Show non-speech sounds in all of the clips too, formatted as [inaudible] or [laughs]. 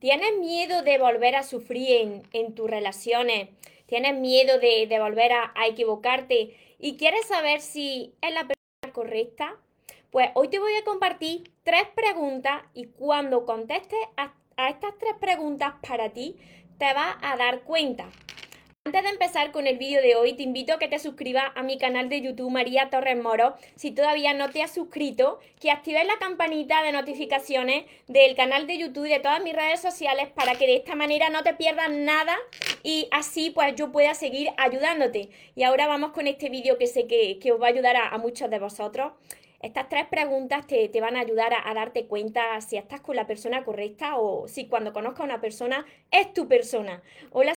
¿Tienes miedo de volver a sufrir en, tus relaciones? ¿Tienes miedo de, volver a, equivocarte? ¿Y quieres saber si es la persona correcta? Pues hoy te voy a compartir tres preguntas y cuando contestes a, a estas tres preguntas para ti, te vas a dar cuenta antes de empezar con el vídeo de hoy, te invito a que te suscribas a mi canal de YouTube María Torres Moro. Si todavía no te has suscrito, que actives la campanita de notificaciones del canal de YouTube y de todas mis redes sociales para que de esta manera no te pierdas nada y así pues yo pueda seguir ayudándote. Y ahora vamos con este vídeo que sé que, os va a ayudar a muchos de vosotros. Estas tres preguntas te, van a ayudar a, darte cuenta si estás con la persona correcta o si cuando conozcas a una persona es tu persona. Hola.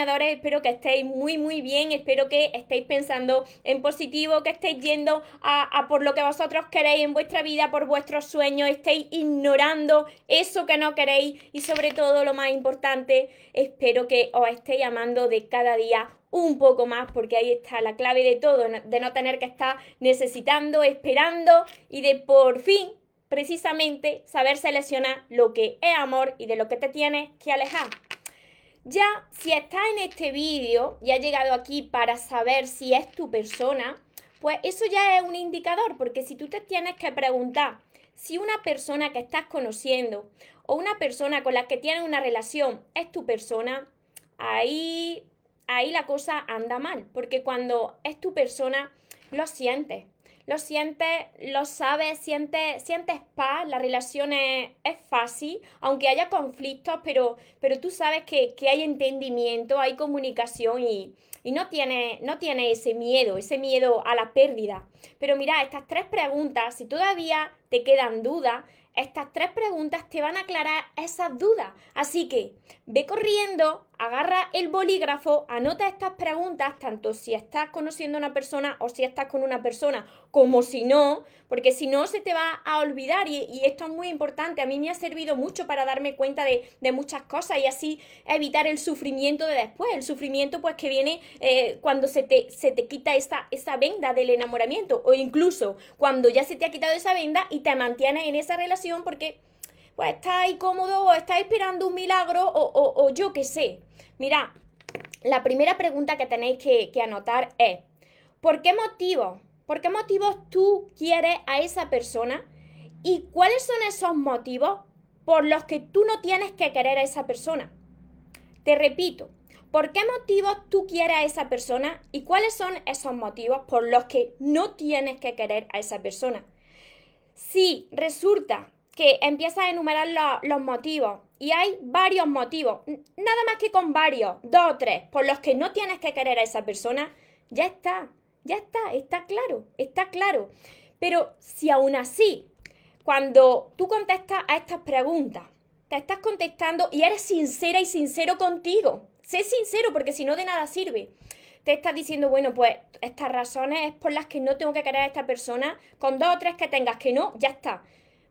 Espero que estéis muy muy bien, espero que estéis pensando en positivo, que estéis yendo a, por lo que vosotros queréis en vuestra vida, por vuestros sueños, estéis ignorando eso que no queréis y sobre todo lo más importante, espero que os estéis amando de cada día un poco más, porque ahí está la clave de todo, de no tener que estar necesitando, esperando y de por fin, precisamente, saber seleccionar lo que es amor y de lo que te tienes que alejar. Ya, si estás en este vídeo y has llegado aquí para saber si es tu persona, pues eso ya es un indicador, porque si tú te tienes que preguntar si una persona que estás conociendo o una persona con la que tienes una relación es tu persona, ahí ahí la cosa anda mal, porque cuando es tu persona, lo sientes, lo sientes, lo sabes, sientes, sientes paz, la relación es, fácil, aunque haya conflictos, pero, pero tú sabes que, hay entendimiento, hay comunicación y, no tiene, no tiene ese miedo, ese miedo a la pérdida. Pero mira, estas tres preguntas, si todavía te quedan dudas, estas tres preguntas te van a aclarar esas dudas. Así que ve corriendo, agarra el bolígrafo, anota estas preguntas, tanto si estás conociendo a una persona o si estás con una persona, como si no, porque si no se te va a olvidar y, esto es muy importante. A mí me ha servido mucho para darme cuenta de, muchas cosas y así evitar el sufrimiento de después, el sufrimiento pues que viene eh, cuando se te, se te quita esa, esa venda del enamoramiento o incluso cuando ya se te ha quitado esa venda y te mantienes en esa relación porque pues estáis cómodo o estáis esperando un milagro o, yo qué sé. Mira, la primera pregunta que tenéis que, que anotar es, ¿por qué motivo? ¿Por qué motivos tú quieres a esa persona? ¿Y cuáles son esos motivos por los que tú no tienes que querer a esa persona? Te repito, ¿por qué motivos tú quieres a esa persona y cuáles son esos motivos por los que no tienes que querer a esa persona? Si resulta que empiezas a enumerar los motivos. Y hay varios motivos, nada más que con varios, dos o tres, por los que no tienes que querer a esa persona, ya está, ya está, está claro, está claro. Pero si aún así, cuando tú contestas a estas preguntas, te estás contestando y eres sincera y sincero contigo, sé sincero porque si no de nada sirve. Te estás diciendo, bueno, pues estas razones es por las que no tengo que querer a esta persona, con dos o tres que tengas que no, ya está.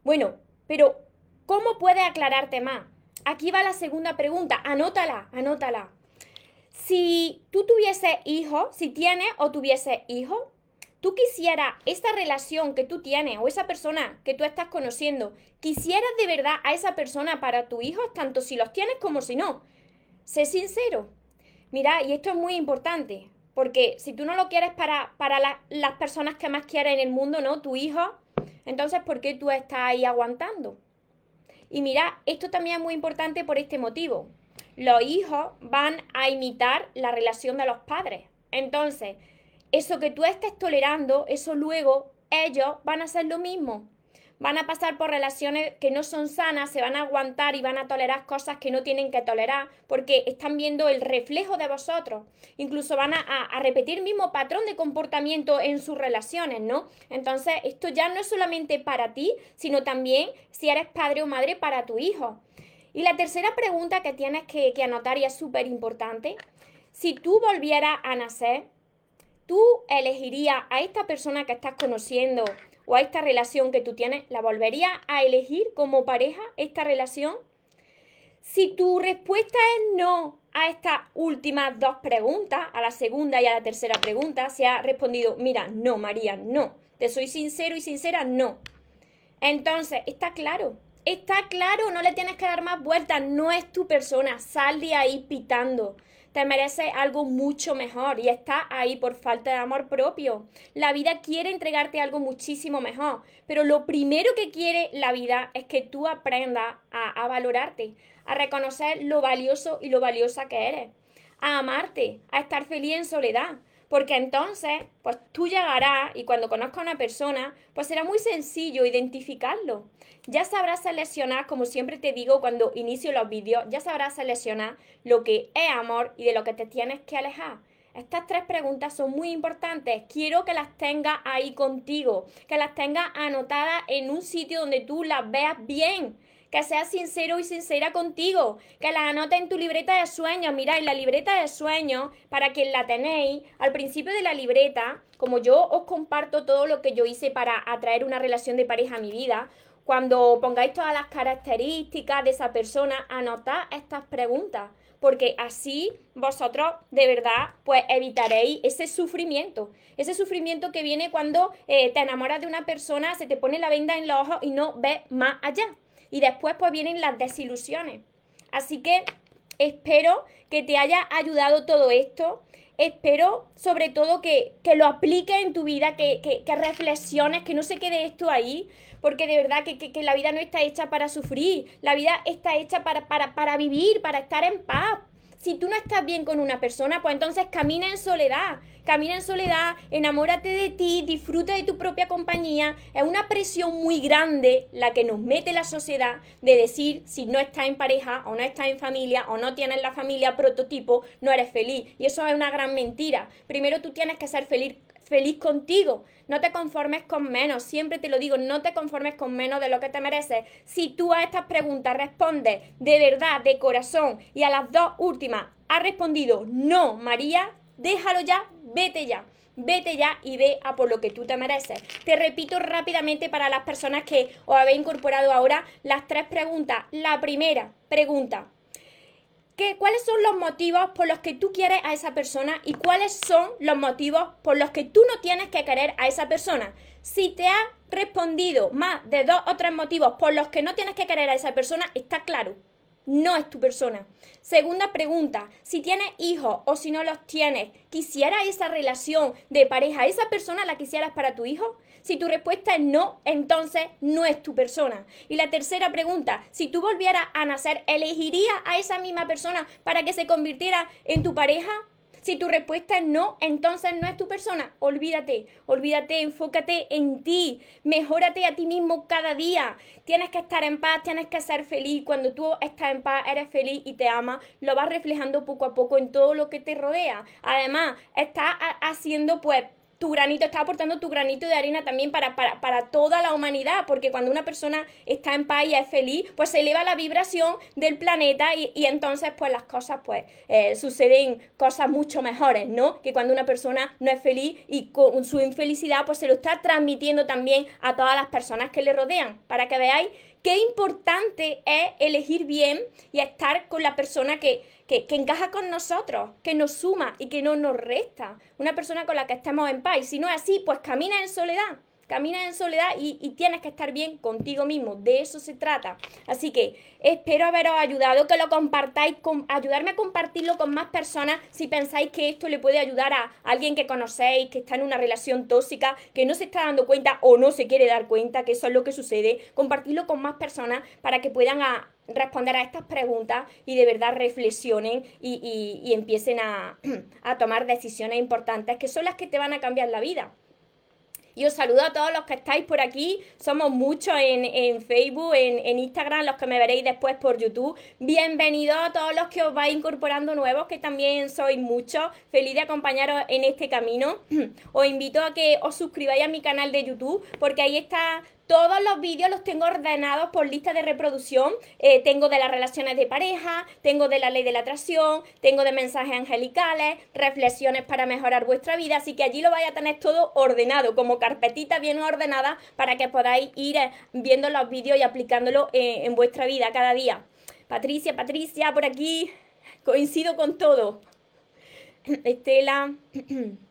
Bueno, pero ¿cómo puedes aclararte más? Aquí va la segunda pregunta, anótala, anótala. Si tú tuvieses hijos, si tienes o tuvieses hijos, tú quisieras esa relación que tú tienes o esa persona que tú estás conociendo, quisieras de verdad a esa persona para tu hijo, tanto si los tienes como si no. Sé sincero, Mira, y esto es muy importante, porque si tú no lo quieres para, para las personas que más quieres en el mundo, ¿no? Tu hijo, entonces, ¿por qué tú estás ahí aguantando? Y mira, esto también es muy importante por este motivo. Los hijos van a imitar la relación de los padres. Entonces, eso que tú estés tolerando, eso luego ellos van a hacer lo mismo van a pasar por relaciones que no son sanas, se van a aguantar y van a tolerar cosas que no tienen que tolerar porque están viendo el reflejo de vosotros. Incluso van a, repetir el mismo patrón de comportamiento en sus relaciones, ¿no? Entonces, esto ya no es solamente para ti, sino también si eres padre o madre para tu hijo. Y la tercera pregunta que tienes que, que anotar y es súper importante, si tú volvieras a nacer, ¿tú elegirías a esta persona que estás conociendo o a esta relación que tú tienes, la volverías a elegir como pareja, esta relación? Si tu respuesta es no a estas últimas dos preguntas, a la segunda y a la tercera pregunta, se ha respondido, mira, no, María, no. Te soy sincero y sincera, no. Entonces, está claro, está claro, no le tienes que dar más vueltas, no es tu persona, sal de ahí pitando te mereces algo mucho mejor y estás ahí por falta de amor propio. La vida quiere entregarte algo muchísimo mejor, pero lo primero que quiere la vida es que tú aprendas a, a valorarte, a reconocer lo valioso y lo valiosa que eres, a amarte, a estar feliz en soledad, porque entonces, pues tú llegarás y cuando conozcas a una persona, pues será muy sencillo identificarlo. Ya sabrás seleccionar, como siempre te digo cuando inicio los vídeos, ya sabrás seleccionar lo que es amor y de lo que te tienes que alejar. Estas tres preguntas son muy importantes. Quiero que las tengas ahí contigo, que las tengas anotadas en un sitio donde tú las veas bien que seas sincero y sincera contigo, que las anotes en tu libreta de sueños. Mira, en la libreta de sueños, para quien la tenéis, al principio de la libreta, como yo os comparto todo lo que yo hice para atraer una relación de pareja a mi vida, cuando pongáis todas las características de esa persona, anotad estas preguntas porque así vosotros de verdad pues evitaréis ese sufrimiento, ese sufrimiento que viene cuando eh, te enamoras de una persona, se te pone la venda en los ojos y no ves más allá. Y después pues vienen las desilusiones. Así que espero que te haya ayudado todo esto. Espero sobre todo que, lo apliques en tu vida, que, que, reflexiones, que no se quede esto ahí, porque de verdad que, que, la vida no está hecha para sufrir, la vida está hecha para, para, para vivir, para estar en paz, si tú no estás bien con una persona, pues entonces camina en soledad. Camina en soledad, enamórate de ti, disfruta de tu propia compañía. Es una presión muy grande la que nos mete la sociedad de decir si no estás en pareja o no estás en familia o no tienes la familia prototipo, no eres feliz. Y eso es una gran mentira. Primero tú tienes que ser feliz feliz contigo. No te conformes con menos. Siempre te lo digo, no te conformes con menos de lo que te mereces. Si tú a estas preguntas respondes de verdad, de corazón, y a las dos últimas has respondido no, María, déjalo ya, vete ya. Vete ya y ve a por lo que tú te mereces. Te repito rápidamente para las personas que os habéis incorporado ahora las tres preguntas. La primera pregunta, cuáles son los motivos por los que tú quieres a esa persona y cuáles son los motivos por los que tú no tienes que querer a esa persona. Si te ha respondido más de dos o tres motivos por los que no tienes que querer a esa persona, está claro, no es tu persona. Segunda pregunta, si tienes hijos o si no los tienes, ¿quisieras esa relación de pareja, esa persona la quisieras para tu hijo? Si tu respuesta es no, entonces no es tu persona. Y la tercera pregunta, si tú volvieras a nacer, ¿elegirías a esa misma persona para que se convirtiera en tu pareja? Si tu respuesta es no, entonces no es tu persona. Olvídate, olvídate, enfócate en ti, mejórate a ti mismo cada día. Tienes que estar en paz, tienes que ser feliz. Cuando tú estás en paz, eres feliz y te amas, lo vas reflejando poco a poco en todo lo que te rodea. Además, estás haciendo pues tu granito, está aportando tu granito de arena también para, para, toda la humanidad, porque cuando una persona está en paz y es feliz, pues se eleva la vibración del planeta y, entonces pues las cosas pues eh, suceden cosas mucho mejores, ¿no? Que cuando una persona no es feliz y con su infelicidad pues se lo está transmitiendo también a todas las personas que le rodean, para que veáis qué importante es elegir bien y estar con la persona que, que, encaja con nosotros, que nos suma y que no nos resta. Una persona con la que estemos en paz. Y si no es así, pues camina en soledad caminas en soledad y, tienes que estar bien contigo mismo. De eso se trata. Así que espero haberos ayudado, que lo compartáis, con, ayudarme a compartirlo con más personas si pensáis que esto le puede ayudar a alguien que conocéis, que está en una relación tóxica, que no se está dando cuenta o no se quiere dar cuenta que eso es lo que sucede. Compartirlo con más personas para que puedan responder a estas preguntas y de verdad reflexionen y, empiecen a, [clears throat] a tomar decisiones importantes que son las que te van a cambiar la vida. Y os saludo a todos los que estáis por aquí. Somos muchos en, Facebook, en, Instagram, los que me veréis después por YouTube. Bienvenidos a todos los que os vais incorporando nuevos, que también sois muchos. Feliz de acompañaros en este camino. [clears throat] Os invito a que os suscribáis a mi canal de YouTube, porque ahí está Todos los vídeos los tengo ordenados por lista de reproducción. Eh, tengo de las relaciones de pareja, tengo de la ley de la atracción, tengo de mensajes angelicales, reflexiones para mejorar vuestra vida. Así que allí lo vais a tener todo ordenado, como carpetita bien ordenada, para que podáis ir eh, viendo los vídeos y aplicándolo eh, en vuestra vida cada día. Patricia, Patricia, por aquí. Coincido con todo. Estela. [clears throat]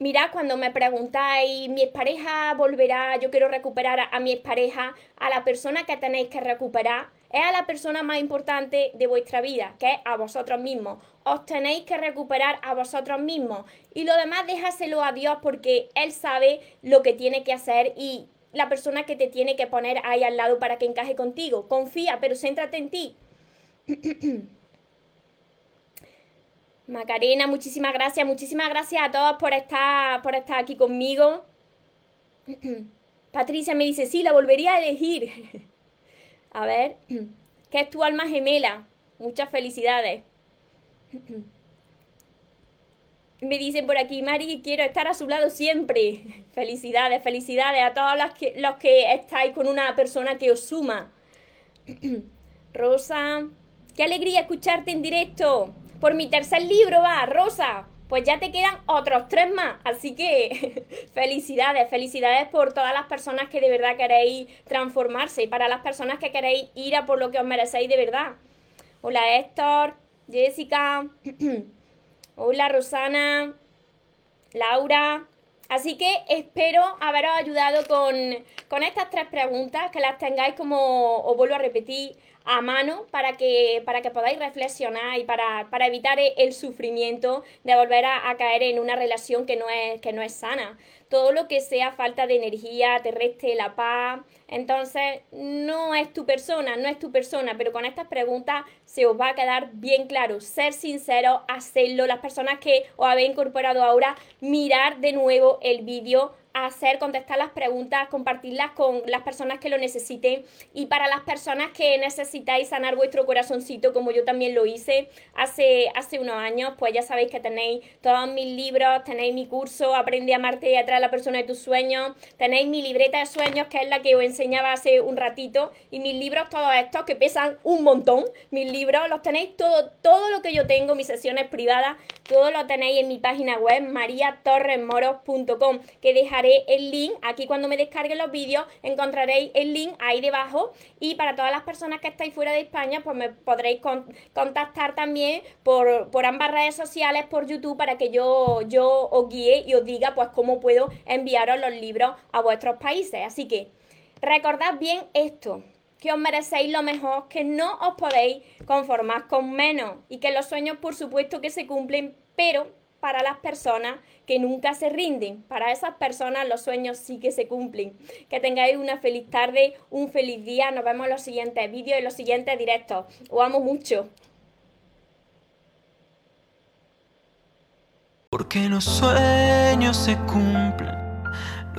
Mirad, cuando me preguntáis, mi expareja volverá, yo quiero recuperar a, mi expareja, a la persona que tenéis que recuperar, es a la persona más importante de vuestra vida, que es a vosotros mismos. Os tenéis que recuperar a vosotros mismos. Y lo demás déjaselo a Dios porque Él sabe lo que tiene que hacer y la persona que te tiene que poner ahí al lado para que encaje contigo. Confía, pero céntrate en ti. [clears throat] Macarena, muchísimas gracias. Muchísimas gracias a todos por estar, por estar aquí conmigo. [clears throat] Patricia me dice, sí, la volvería a elegir. [laughs] a ver, [clears throat] ¿qué es tu alma gemela? Muchas felicidades. [clears throat] me dicen por aquí, Mari, quiero estar a su lado siempre. [laughs] felicidades, felicidades a todos los que, los que estáis con una persona que os suma. Rosa, qué alegría escucharte en directo. Por mi tercer libro va, Rosa. Pues ya te quedan otros tres más. Así que [laughs] felicidades, felicidades por todas las personas que de verdad queréis transformarse y para las personas que queréis ir a por lo que os merecéis de verdad. Hola Héctor, Jessica, [clears throat] hola Rosana, Laura. Así que espero haberos ayudado con, con estas tres preguntas, que las tengáis como, os vuelvo a repetir, a mano para que, para que podáis reflexionar y para, evitar el sufrimiento de volver a, caer en una relación que no es, que no es sana. Todo lo que sea falta de energía, te reste la paz, entonces no es tu persona, no es tu persona, pero con estas preguntas se os va a quedar bien claro. Ser sincero, hacerlo. Las personas que os habéis incorporado ahora, mirar de nuevo el vídeo hacer, contestar las preguntas, compartirlas con las personas que lo necesiten y para las personas que necesitáis sanar vuestro corazoncito, como yo también lo hice hace, hace unos años, pues ya sabéis que tenéis todos mis libros, tenéis mi curso Aprende a amarte y atraer a la persona de tus sueños, tenéis mi libreta de sueños, que es la que os enseñaba hace un ratito, y mis libros, todos estos que pesan un montón, mis libros, los tenéis todo, todo lo que yo tengo, mis sesiones privadas, todo lo tenéis en mi página web, mariatorresmoros.com, que dejaré el link, aquí cuando me descarguen los vídeos encontraréis el link ahí debajo y para todas las personas que estáis fuera de España pues me podréis contactar también por, por, ambas redes sociales, por YouTube para que yo, yo os guíe y os diga pues cómo puedo enviaros los libros a vuestros países. Así que recordad bien esto que os merecéis lo mejor, que no os podéis conformar con menos y que los sueños por supuesto que se cumplen, pero para las personas que nunca se rinden. Para esas personas los sueños sí que se cumplen. Que tengáis una feliz tarde, un feliz día. Nos vemos en los siguientes vídeos y los siguientes directos. Os amo mucho. Porque los sueños se cumplen,